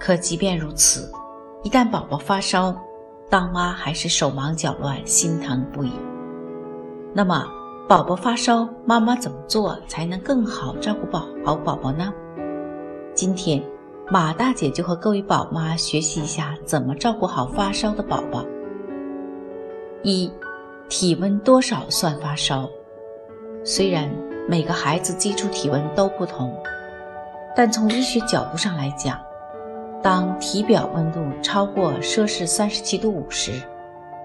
可即便如此，一旦宝宝发烧，当妈还是手忙脚乱、心疼不已。那么，宝宝发烧，妈妈怎么做才能更好照顾宝好宝宝呢？今天，马大姐就和各位宝妈学习一下怎么照顾好发烧的宝宝。一，体温多少算发烧？虽然每个孩子基础体温都不同，但从医学角度上来讲，当体表温度超过摄氏三十七度五时，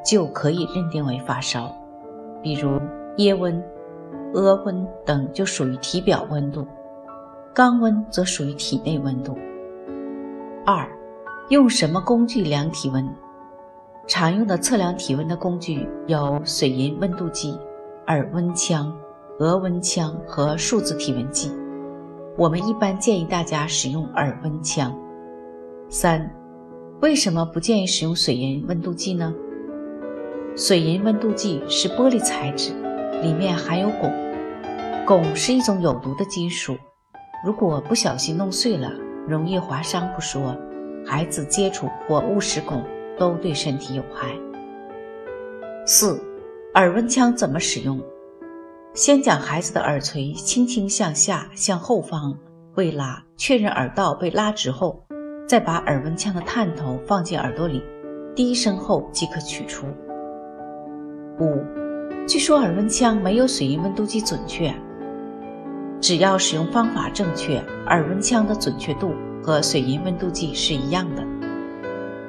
就可以认定为发烧。比如腋温、额温等就属于体表温度，肛温则属于体内温度。二、用什么工具量体温？常用的测量体温的工具有水银温度计、耳温枪、额温枪和数字体温计。我们一般建议大家使用耳温枪。三，为什么不建议使用水银温度计呢？水银温度计是玻璃材质，里面含有汞，汞是一种有毒的金属，如果不小心弄碎了，容易划伤不说，孩子接触或误食汞都对身体有害。四，耳温枪怎么使用？先将孩子的耳垂轻轻向下、向后方微拉，确认耳道被拉直后。再把耳温枪的探头放进耳朵里，低声后即可取出。五，据说耳温枪没有水银温度计准确。只要使用方法正确，耳温枪的准确度和水银温度计是一样的。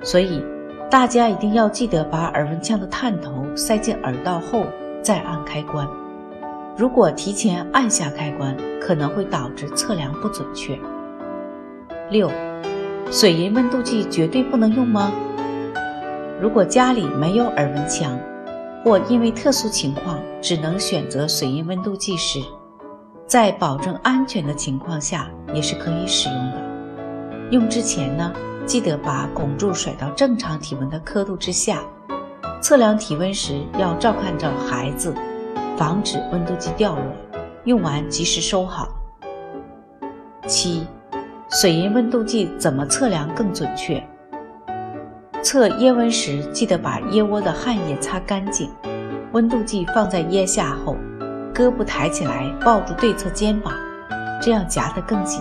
所以大家一定要记得把耳温枪的探头塞进耳道后再按开关。如果提前按下开关，可能会导致测量不准确。六。水银温度计绝对不能用吗？如果家里没有耳温枪，或因为特殊情况只能选择水银温度计时，在保证安全的情况下也是可以使用的。用之前呢，记得把汞柱甩到正常体温的刻度之下。测量体温时要照看着孩子，防止温度计掉落。用完及时收好。七。水银温度计怎么测量更准确？测腋温时，记得把腋窝的汗液擦干净。温度计放在腋下后，胳膊抬起来抱住对侧肩膀，这样夹得更紧，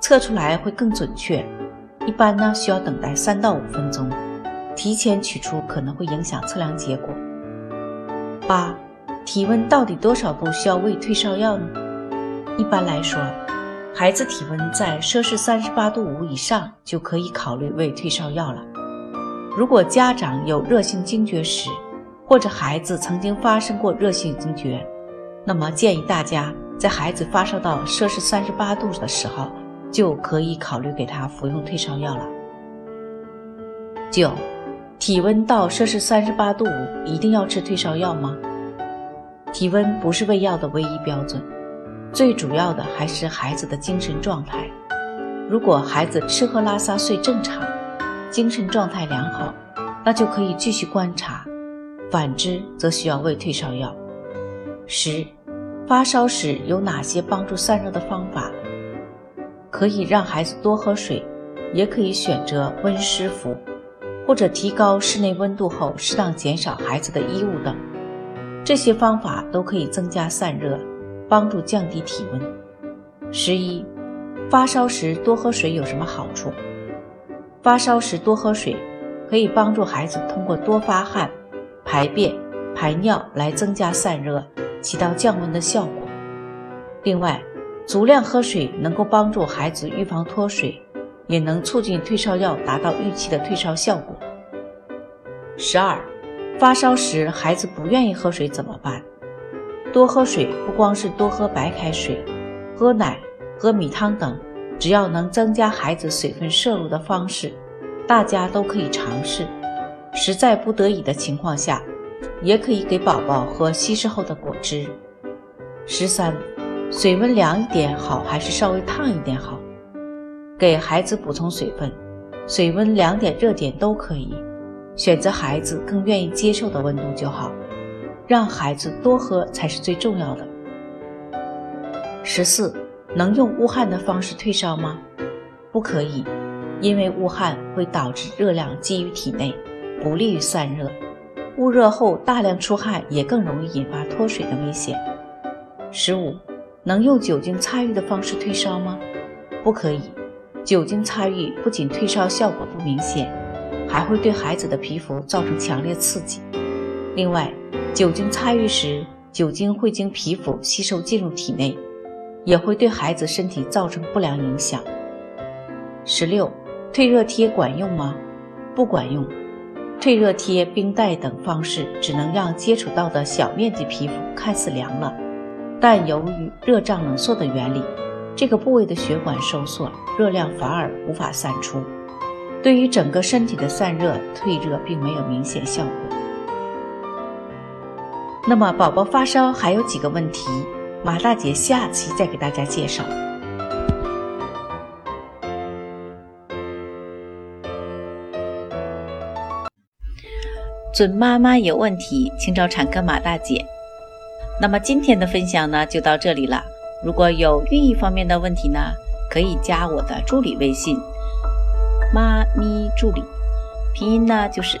测出来会更准确。一般呢需要等待三到五分钟，提前取出可能会影响测量结果。八，体温到底多少度需要喂退烧药呢？一般来说。孩子体温在摄氏三十八度五以上，就可以考虑喂退烧药了。如果家长有热性惊厥史，或者孩子曾经发生过热性惊厥，那么建议大家在孩子发烧到摄氏三十八度的时候，就可以考虑给他服用退烧药了。九，体温到摄氏三十八度五一定要吃退烧药吗？体温不是喂药的唯一标准。最主要的还是孩子的精神状态。如果孩子吃喝拉撒睡正常，精神状态良好，那就可以继续观察；反之，则需要喂退烧药。十，发烧时有哪些帮助散热的方法？可以让孩子多喝水，也可以选择温湿服，或者提高室内温度后适当减少孩子的衣物等。这些方法都可以增加散热。帮助降低体温。十一，发烧时多喝水有什么好处？发烧时多喝水，可以帮助孩子通过多发汗、排便、排尿来增加散热，起到降温的效果。另外，足量喝水能够帮助孩子预防脱水，也能促进退烧药达到预期的退烧效果。十二，发烧时孩子不愿意喝水怎么办？多喝水不光是多喝白开水，喝奶、喝米汤等只要能增加孩子水分摄入的方式，大家都可以尝试。实在不得已的情况下，也可以给宝宝喝稀释后的果汁。十三，水温凉一点好还是稍微烫一点好？给孩子补充水分，水温凉点热点都可以，选择孩子更愿意接受的温度就好。让孩子多喝才是最重要的。十四，能用捂汗的方式退烧吗？不可以，因为捂汗会导致热量积于体内。不利于散热，捂热后大量出汗也更容易引发脱水的危险。十五，能用酒精擦浴的方式退烧吗？不可以，酒精擦浴不仅退烧效果不明显，还会对孩子的皮肤造成强烈刺激。另外，酒精擦浴时，酒精会经皮肤吸收进入体内，也会对孩子身体造成不良影响。十六，退热贴管用吗？不管用。退热贴、冰袋等方式只能让接触到的小面积皮肤看似凉了，但由于热胀冷缩的原理，这个部位的血管收缩，热量反而无法散出，对于整个身体的散热、退热并没有明显效果。那么，宝宝发烧还有几个问题，马大姐下期再给大家介绍。准妈妈有问题，请找产科马大姐。那么今天的分享呢，就到这里了。如果有孕育方面的问题呢，可以加我的助理微信“妈咪助理”，拼音呢就是